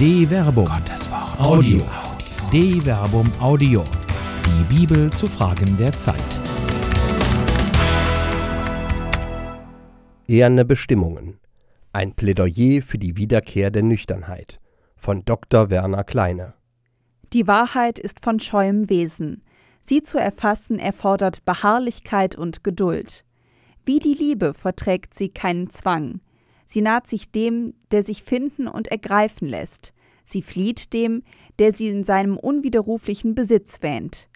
De Verbum. Gottes Wort. Audio. De Verbum Audio. Die Bibel zu Fragen der Zeit. Eherne Bestimmungen. Ein Plädoyer für die Wiederkehr der Nüchternheit von Dr. Werner Kleine. Die Wahrheit ist von scheuem Wesen. Sie zu erfassen erfordert Beharrlichkeit und Geduld. Wie die Liebe verträgt sie keinen Zwang. Sie naht sich dem, der sich finden und ergreifen lässt. Sie flieht dem, der sie in seinem unwiderruflichen Besitz wähnt.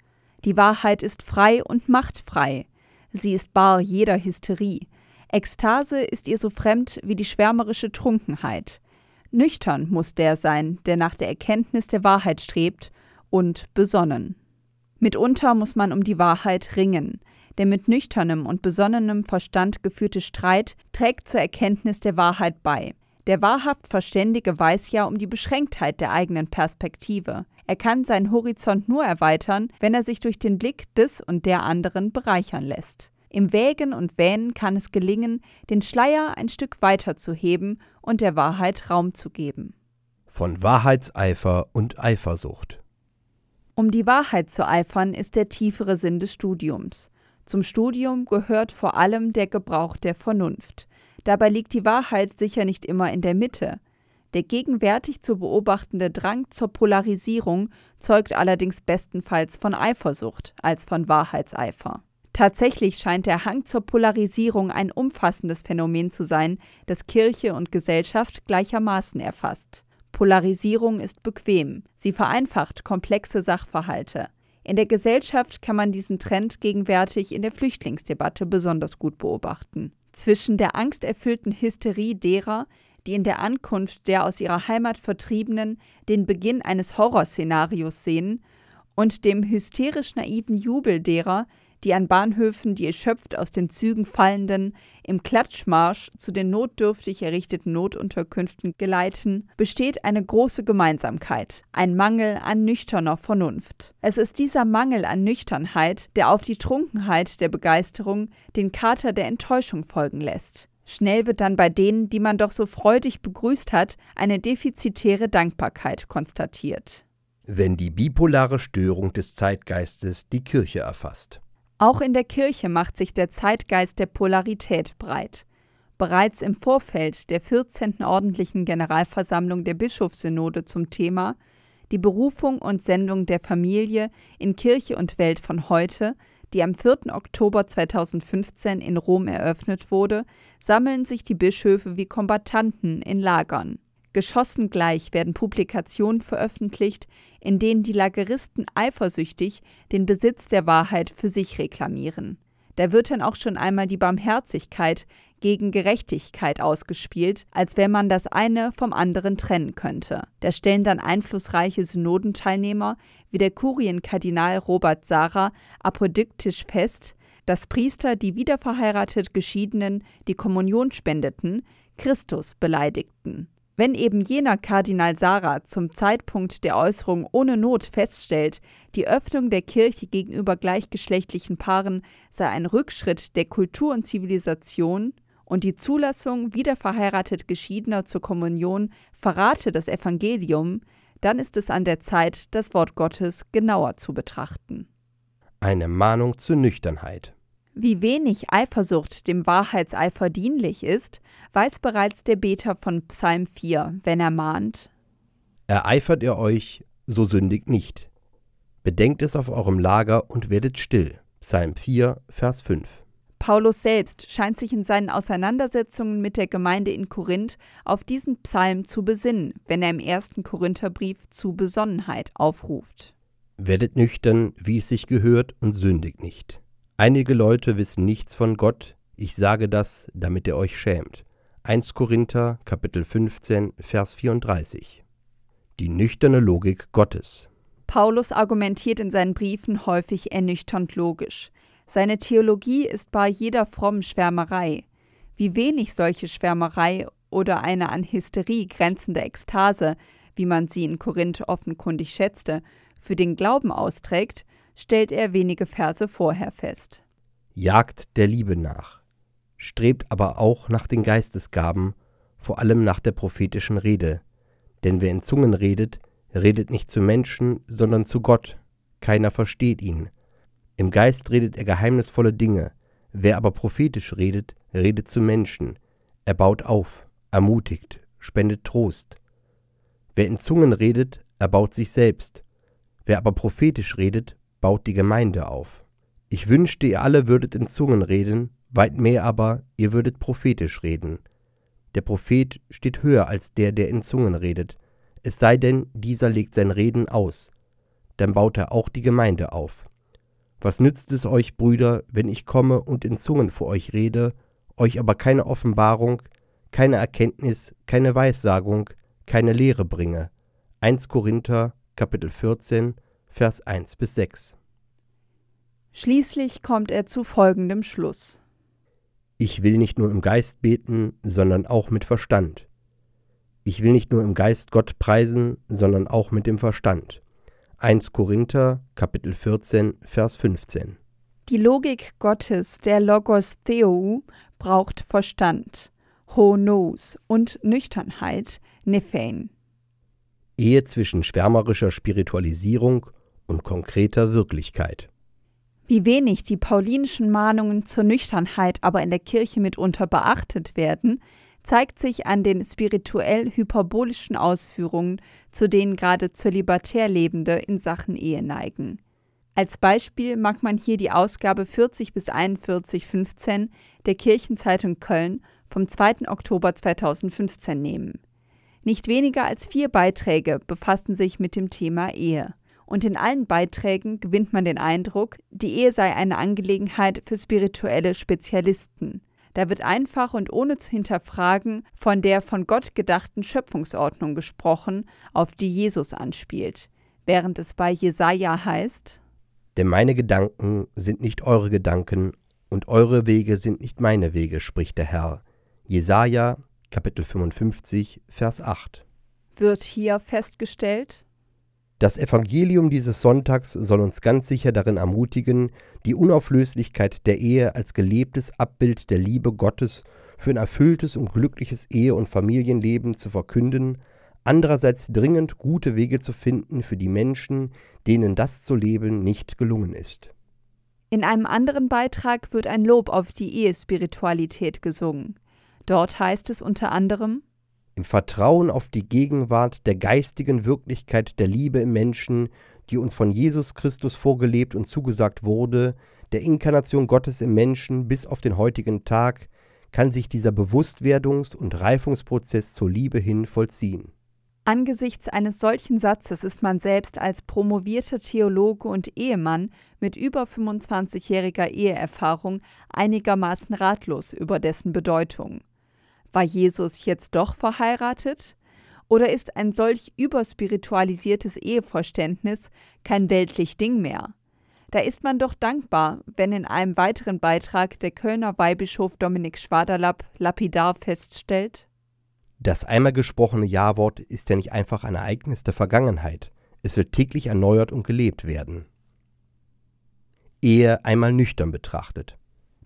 Die Wahrheit ist frei und machtfrei. Sie ist bar jeder Hysterie. Ekstase ist ihr so fremd wie die schwärmerische Trunkenheit. Nüchtern muss der sein, der nach der Erkenntnis der Wahrheit strebt, und besonnen. Mitunter muss man um die Wahrheit ringen. Der mit nüchternem und besonnenem Verstand geführte Streit trägt zur Erkenntnis der Wahrheit bei. Der wahrhaft Verständige weiß ja um die Beschränktheit der eigenen Perspektive. Er kann seinen Horizont nur erweitern, wenn er sich durch den Blick des und der anderen bereichern lässt. Im Wägen und Wähnen kann es gelingen, den Schleier ein Stück weiter zu heben und der Wahrheit Raum zu geben. Von Wahrheitseifer und Eifersucht. Um die Wahrheit zu eifern, ist der tiefere Sinn des Studiums. Zum Studium gehört vor allem der Gebrauch der Vernunft. Dabei liegt die Wahrheit sicher nicht immer in der Mitte. Der gegenwärtig zu beobachtende Drang zur Polarisierung zeugt allerdings bestenfalls von Eifersucht als von Wahrheitseifer. Tatsächlich scheint der Hang zur Polarisierung ein umfassendes Phänomen zu sein, das Kirche und Gesellschaft gleichermaßen erfasst. Polarisierung ist bequem, sie vereinfacht komplexe Sachverhalte. In der Gesellschaft kann man diesen Trend gegenwärtig in der Flüchtlingsdebatte besonders gut beobachten. Zwischen der angsterfüllten Hysterie derer, die in der Ankunft der aus ihrer Heimat Vertriebenen den Beginn eines Horrorszenarios sehen, und dem hysterisch naiven Jubel derer, die an Bahnhöfen die erschöpft aus den Zügen fallenden im Klatschmarsch zu den notdürftig errichteten Notunterkünften geleiten, besteht eine große Gemeinsamkeit, ein Mangel an nüchterner Vernunft. Es ist dieser Mangel an Nüchternheit, der auf die Trunkenheit der Begeisterung den Kater der Enttäuschung folgen lässt. Schnell wird dann bei denen, die man doch so freudig begrüßt hat, eine defizitäre Dankbarkeit konstatiert. Wenn die bipolare Störung des Zeitgeistes die Kirche erfasst. Auch in der Kirche macht sich der Zeitgeist der Polarität breit. Bereits im Vorfeld der 14. ordentlichen Generalversammlung der Bischofssynode zum Thema Die Berufung und Sendung der Familie in Kirche und Welt von heute, die am 4. Oktober 2015 in Rom eröffnet wurde, sammeln sich die Bischöfe wie Kombattanten in Lagern. Geschossengleich werden Publikationen veröffentlicht, in denen die Lageristen eifersüchtig den Besitz der Wahrheit für sich reklamieren. Da wird dann auch schon einmal die Barmherzigkeit gegen Gerechtigkeit ausgespielt, als wenn man das eine vom anderen trennen könnte. Da stellen dann einflussreiche Synodenteilnehmer wie der Kurienkardinal Robert Sara apodiktisch fest, dass Priester, die wiederverheiratet Geschiedenen die Kommunion spendeten, Christus beleidigten. Wenn eben jener Kardinal Sarah zum Zeitpunkt der Äußerung ohne Not feststellt, die Öffnung der Kirche gegenüber gleichgeschlechtlichen Paaren sei ein Rückschritt der Kultur und Zivilisation und die Zulassung wiederverheiratet Geschiedener zur Kommunion verrate das Evangelium, dann ist es an der Zeit, das Wort Gottes genauer zu betrachten. Eine Mahnung zur Nüchternheit. Wie wenig Eifersucht dem Wahrheitseifer dienlich ist, weiß bereits der Beter von Psalm 4, wenn er mahnt: Ereifert ihr euch, so sündigt nicht. Bedenkt es auf eurem Lager und werdet still. Psalm 4, Vers 5. Paulus selbst scheint sich in seinen Auseinandersetzungen mit der Gemeinde in Korinth auf diesen Psalm zu besinnen, wenn er im ersten Korintherbrief zu Besonnenheit aufruft. Werdet nüchtern, wie es sich gehört, und sündigt nicht. Einige Leute wissen nichts von Gott, ich sage das, damit ihr euch schämt. 1 Korinther Kapitel 15 Vers 34. Die nüchterne Logik Gottes. Paulus argumentiert in seinen Briefen häufig ernüchternd logisch. Seine Theologie ist bei jeder frommen Schwärmerei. Wie wenig solche Schwärmerei oder eine an Hysterie grenzende Ekstase, wie man sie in Korinth offenkundig schätzte, für den Glauben austrägt, stellt er wenige Verse vorher fest. Jagt der Liebe nach, strebt aber auch nach den Geistesgaben, vor allem nach der prophetischen Rede, Denn wer in Zungen redet, redet nicht zu Menschen, sondern zu Gott. Keiner versteht ihn. Im Geist redet er geheimnisvolle Dinge. Wer aber prophetisch redet, redet zu Menschen. Er baut auf, ermutigt, spendet Trost. Wer in Zungen redet, erbaut sich selbst. Wer aber prophetisch redet, baut die Gemeinde auf. Ich wünschte, ihr alle würdet in Zungen reden, weit mehr aber, ihr würdet prophetisch reden. Der Prophet steht höher als der, der in Zungen redet, es sei denn, dieser legt sein Reden aus, dann baut er auch die Gemeinde auf. Was nützt es euch, Brüder, wenn ich komme und in Zungen vor euch rede, euch aber keine Offenbarung, keine Erkenntnis, keine Weissagung, keine Lehre bringe? 1 Korinther, Kapitel 14, Vers 1 bis 6. Schließlich kommt er zu folgendem Schluss. Ich will nicht nur im Geist beten, sondern auch mit Verstand. Ich will nicht nur im Geist Gott preisen, sondern auch mit dem Verstand. 1 Korinther, Kapitel 14, Vers 15. Die Logik Gottes, der Logos Theou, braucht Verstand, Honos und Nüchternheit, Nephein. Ehe zwischen schwärmerischer Spiritualisierung und konkreter Wirklichkeit. Wie wenig die paulinischen Mahnungen zur Nüchternheit aber in der Kirche mitunter beachtet werden, zeigt sich an den spirituell hyperbolischen Ausführungen, zu denen gerade zölibatär Lebende in Sachen Ehe neigen. Als Beispiel mag man hier die Ausgabe 40 bis 41 15 der Kirchenzeitung Köln vom 2. Oktober 2015 nehmen. Nicht weniger als vier Beiträge befassen sich mit dem Thema Ehe und in allen Beiträgen gewinnt man den Eindruck, die Ehe sei eine Angelegenheit für spirituelle Spezialisten. Da wird einfach und ohne zu hinterfragen von der von Gott gedachten Schöpfungsordnung gesprochen, auf die Jesus anspielt, während es bei Jesaja heißt: Denn meine Gedanken sind nicht eure Gedanken und eure Wege sind nicht meine Wege, spricht der Herr. Jesaja, Kapitel 55, Vers 8. Wird hier festgestellt, das Evangelium dieses Sonntags soll uns ganz sicher darin ermutigen, die Unauflöslichkeit der Ehe als gelebtes Abbild der Liebe Gottes für ein erfülltes und glückliches Ehe- und Familienleben zu verkünden, andererseits dringend gute Wege zu finden für die Menschen, denen das zu leben nicht gelungen ist. In einem anderen Beitrag wird ein Lob auf die Ehespiritualität gesungen. Dort heißt es unter anderem im Vertrauen auf die Gegenwart der geistigen Wirklichkeit der Liebe im Menschen, die uns von Jesus Christus vorgelebt und zugesagt wurde, der Inkarnation Gottes im Menschen bis auf den heutigen Tag, kann sich dieser Bewusstwerdungs- und Reifungsprozess zur Liebe hin vollziehen. Angesichts eines solchen Satzes ist man selbst als promovierter Theologe und Ehemann mit über 25-jähriger Eheerfahrung einigermaßen ratlos über dessen Bedeutung. War Jesus jetzt doch verheiratet? Oder ist ein solch überspiritualisiertes Eheverständnis kein weltlich Ding mehr? Da ist man doch dankbar, wenn in einem weiteren Beitrag der Kölner Weihbischof Dominik Schwaderlapp lapidar feststellt: Das einmal gesprochene Ja-Wort ist ja nicht einfach ein Ereignis der Vergangenheit. Es wird täglich erneuert und gelebt werden. Ehe einmal nüchtern betrachtet.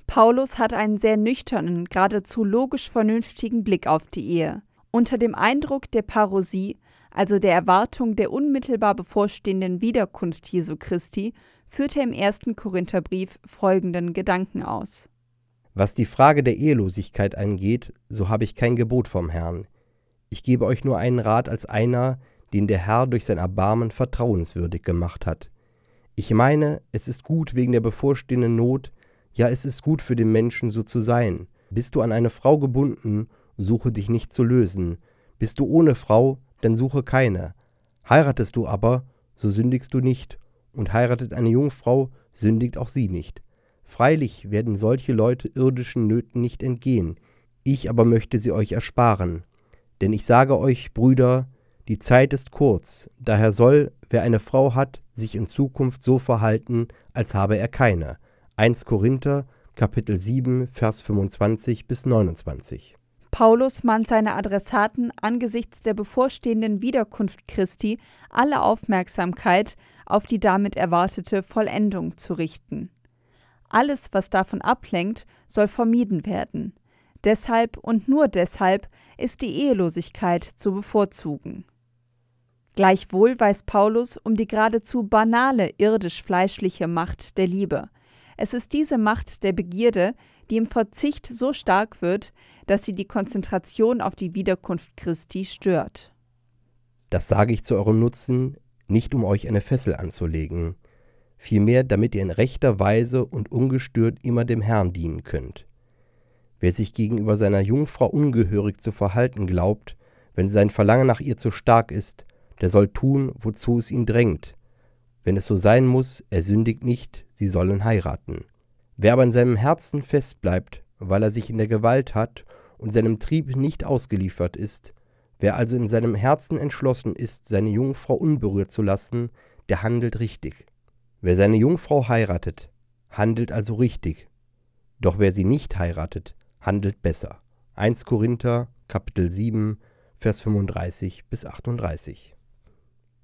Paulus hat einen sehr nüchternen, geradezu logisch vernünftigen Blick auf die Ehe. Unter dem Eindruck der Parosie, also der Erwartung der unmittelbar bevorstehenden Wiederkunft Jesu Christi, führt er im ersten Korintherbrief folgenden Gedanken aus. Was die Frage der Ehelosigkeit angeht, so habe ich kein Gebot vom Herrn. Ich gebe euch nur einen Rat als einer, den der Herr durch sein Erbarmen vertrauenswürdig gemacht hat. Ich meine, es ist gut wegen der bevorstehenden Not, ja, es ist gut für den Menschen, so zu sein. Bist du an eine Frau gebunden, suche dich nicht zu lösen. Bist du ohne Frau, dann suche keine. Heiratest du aber, so sündigst du nicht. Und heiratet eine Jungfrau, sündigt auch sie nicht. Freilich werden solche Leute irdischen Nöten nicht entgehen. Ich aber möchte sie euch ersparen. Denn ich sage euch, Brüder, die Zeit ist kurz, daher soll, wer eine Frau hat, sich in Zukunft so verhalten, als habe er keine 1 Korinther, Kapitel 7, Vers 25 bis 29. Paulus mahnt seine Adressaten angesichts der bevorstehenden Wiederkunft Christi alle Aufmerksamkeit auf die damit erwartete Vollendung zu richten. Alles, was davon ablenkt, soll vermieden werden. Deshalb und nur deshalb ist die Ehelosigkeit zu bevorzugen. Gleichwohl weiß Paulus um die geradezu banale irdisch-fleischliche Macht der Liebe. Es ist diese Macht der Begierde, die im Verzicht so stark wird, dass sie die Konzentration auf die Wiederkunft Christi stört. Das sage ich zu eurem Nutzen, nicht um euch eine Fessel anzulegen, vielmehr damit ihr in rechter Weise und ungestört immer dem Herrn dienen könnt. Wer sich gegenüber seiner Jungfrau ungehörig zu verhalten glaubt, wenn sein Verlangen nach ihr zu stark ist, der soll tun, wozu es ihn drängt. Wenn es so sein muss, er sündigt nicht, sie sollen heiraten. Wer aber in seinem Herzen fest bleibt, weil er sich in der Gewalt hat und seinem Trieb nicht ausgeliefert ist, wer also in seinem Herzen entschlossen ist, seine Jungfrau unberührt zu lassen, der handelt richtig. Wer seine Jungfrau heiratet, handelt also richtig. Doch wer sie nicht heiratet, handelt besser. 1 Korinther Kapitel 7 Vers 35 bis 38.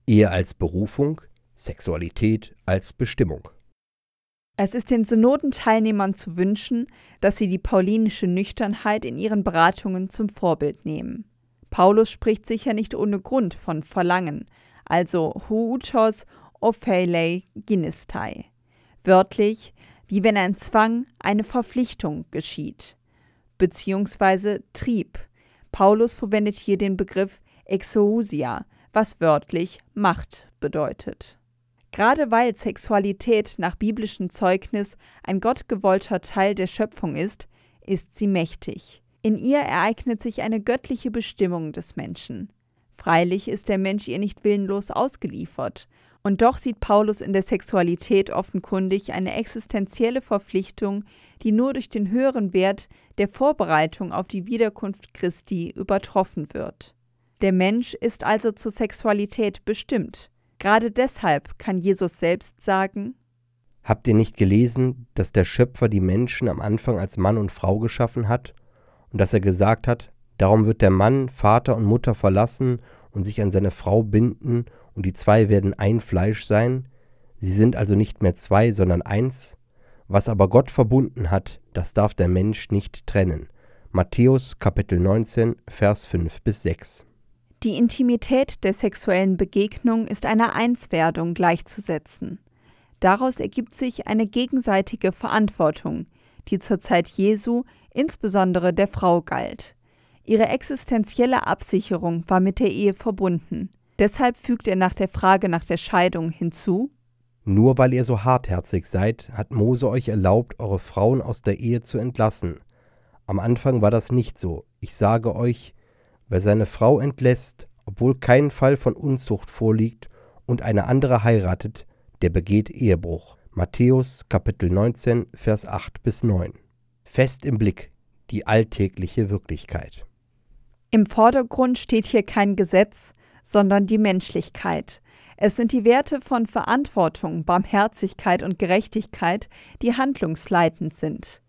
Ehe als Berufung, Sexualität als Bestimmung. Es ist den Synodenteilnehmern zu wünschen, dass sie die paulinische Nüchternheit in ihren Beratungen zum Vorbild nehmen. Paulus spricht sicher nicht ohne Grund von Verlangen, also huutos ophelei ginistai. Wörtlich, wie wenn ein Zwang, eine Verpflichtung geschieht, beziehungsweise Trieb. Paulus verwendet hier den Begriff exousia, was wörtlich Macht bedeutet. Gerade weil Sexualität nach biblischem Zeugnis ein gottgewollter Teil der Schöpfung ist, ist sie mächtig. In ihr ereignet sich eine göttliche Bestimmung des Menschen. Freilich ist der Mensch ihr nicht willenlos ausgeliefert, und doch sieht Paulus in der Sexualität offenkundig eine existenzielle Verpflichtung, die nur durch den höheren Wert der Vorbereitung auf die Wiederkunft Christi übertroffen wird. Der Mensch ist also zur Sexualität bestimmt. Gerade deshalb kann Jesus selbst sagen, Habt ihr nicht gelesen, dass der Schöpfer die Menschen am Anfang als Mann und Frau geschaffen hat und dass er gesagt hat, darum wird der Mann Vater und Mutter verlassen und sich an seine Frau binden und die zwei werden ein Fleisch sein? Sie sind also nicht mehr zwei, sondern eins? Was aber Gott verbunden hat, das darf der Mensch nicht trennen. Matthäus Kapitel 19, Vers 5 bis 6. Die Intimität der sexuellen Begegnung ist einer Einswerdung gleichzusetzen. Daraus ergibt sich eine gegenseitige Verantwortung, die zur Zeit Jesu insbesondere der Frau galt. Ihre existenzielle Absicherung war mit der Ehe verbunden. Deshalb fügt er nach der Frage nach der Scheidung hinzu Nur weil ihr so hartherzig seid, hat Mose euch erlaubt, eure Frauen aus der Ehe zu entlassen. Am Anfang war das nicht so. Ich sage euch, Wer seine Frau entlässt, obwohl kein Fall von Unzucht vorliegt, und eine andere heiratet, der begeht Ehebruch. Matthäus Kapitel 19, Vers 8 bis 9. Fest im Blick die alltägliche Wirklichkeit. Im Vordergrund steht hier kein Gesetz, sondern die Menschlichkeit. Es sind die Werte von Verantwortung, Barmherzigkeit und Gerechtigkeit, die handlungsleitend sind.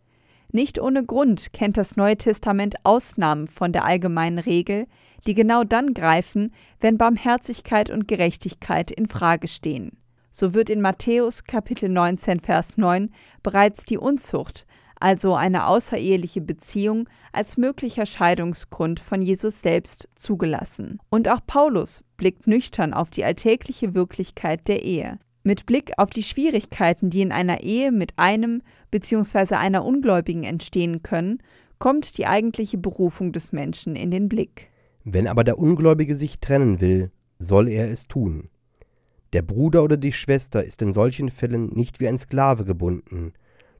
Nicht ohne Grund kennt das Neue Testament Ausnahmen von der allgemeinen Regel, die genau dann greifen, wenn Barmherzigkeit und Gerechtigkeit in Frage stehen. So wird in Matthäus Kapitel 19 Vers 9 bereits die Unzucht, also eine außereheliche Beziehung, als möglicher Scheidungsgrund von Jesus selbst zugelassen. Und auch Paulus blickt nüchtern auf die alltägliche Wirklichkeit der Ehe. Mit Blick auf die Schwierigkeiten, die in einer Ehe mit einem bzw. einer Ungläubigen entstehen können, kommt die eigentliche Berufung des Menschen in den Blick. Wenn aber der Ungläubige sich trennen will, soll er es tun. Der Bruder oder die Schwester ist in solchen Fällen nicht wie ein Sklave gebunden.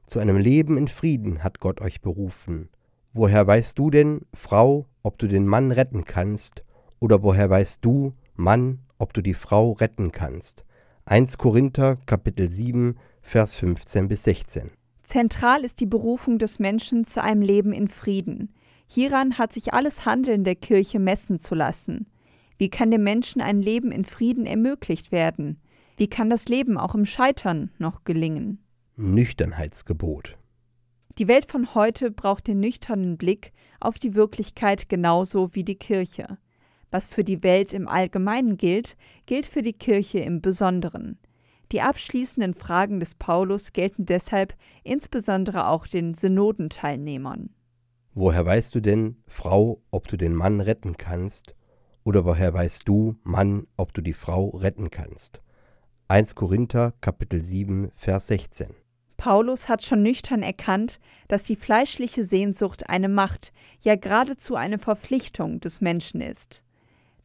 Zu einem Leben in Frieden hat Gott euch berufen. Woher weißt du denn, Frau, ob du den Mann retten kannst? Oder woher weißt du, Mann, ob du die Frau retten kannst? 1 Korinther Kapitel 7 Vers 15 bis 16. Zentral ist die Berufung des Menschen zu einem Leben in Frieden. Hieran hat sich alles Handeln der Kirche messen zu lassen. Wie kann dem Menschen ein Leben in Frieden ermöglicht werden? Wie kann das Leben auch im Scheitern noch gelingen? Nüchternheitsgebot. Die Welt von heute braucht den nüchternen Blick auf die Wirklichkeit genauso wie die Kirche. Was für die Welt im Allgemeinen gilt, gilt für die Kirche im Besonderen. Die abschließenden Fragen des Paulus gelten deshalb insbesondere auch den Synodenteilnehmern. Woher weißt du denn, Frau, ob du den Mann retten kannst? Oder woher weißt du, Mann, ob du die Frau retten kannst? 1 Korinther Kapitel 7 Vers 16. Paulus hat schon nüchtern erkannt, dass die fleischliche Sehnsucht eine Macht, ja geradezu eine Verpflichtung des Menschen ist.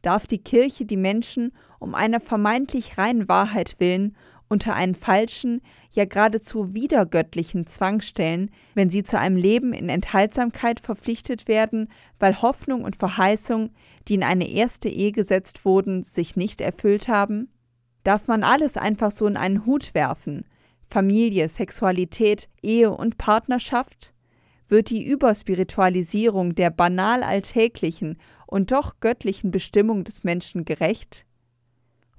Darf die Kirche die Menschen um einer vermeintlich reinen Wahrheit willen unter einen falschen, ja geradezu widergöttlichen Zwang stellen, wenn sie zu einem Leben in Enthaltsamkeit verpflichtet werden, weil Hoffnung und Verheißung, die in eine erste Ehe gesetzt wurden, sich nicht erfüllt haben? Darf man alles einfach so in einen Hut werfen? Familie, Sexualität, Ehe und Partnerschaft? Wird die Überspiritualisierung der banal alltäglichen und doch göttlichen Bestimmung des Menschen gerecht?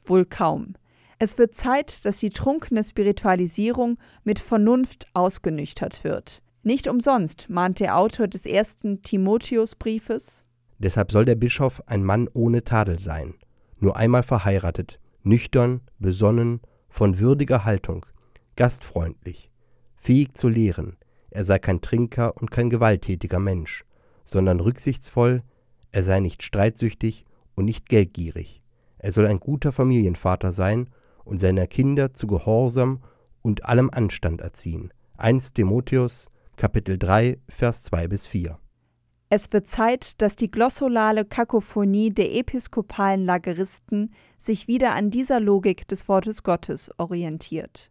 Wohl kaum. Es wird Zeit, dass die trunkene Spiritualisierung mit Vernunft ausgenüchtert wird. Nicht umsonst mahnt der Autor des ersten Timotheusbriefes. Deshalb soll der Bischof ein Mann ohne Tadel sein, nur einmal verheiratet, nüchtern, besonnen, von würdiger Haltung, gastfreundlich, fähig zu lehren, er sei kein Trinker und kein gewalttätiger Mensch, sondern rücksichtsvoll, er sei nicht streitsüchtig und nicht geldgierig. Er soll ein guter Familienvater sein und seine Kinder zu Gehorsam und allem Anstand erziehen. 1 Timotheus, Kapitel 3, Vers 2 bis 4. Es wird Zeit, dass die glossolale Kakophonie der episkopalen Lageristen sich wieder an dieser Logik des Wortes Gottes orientiert.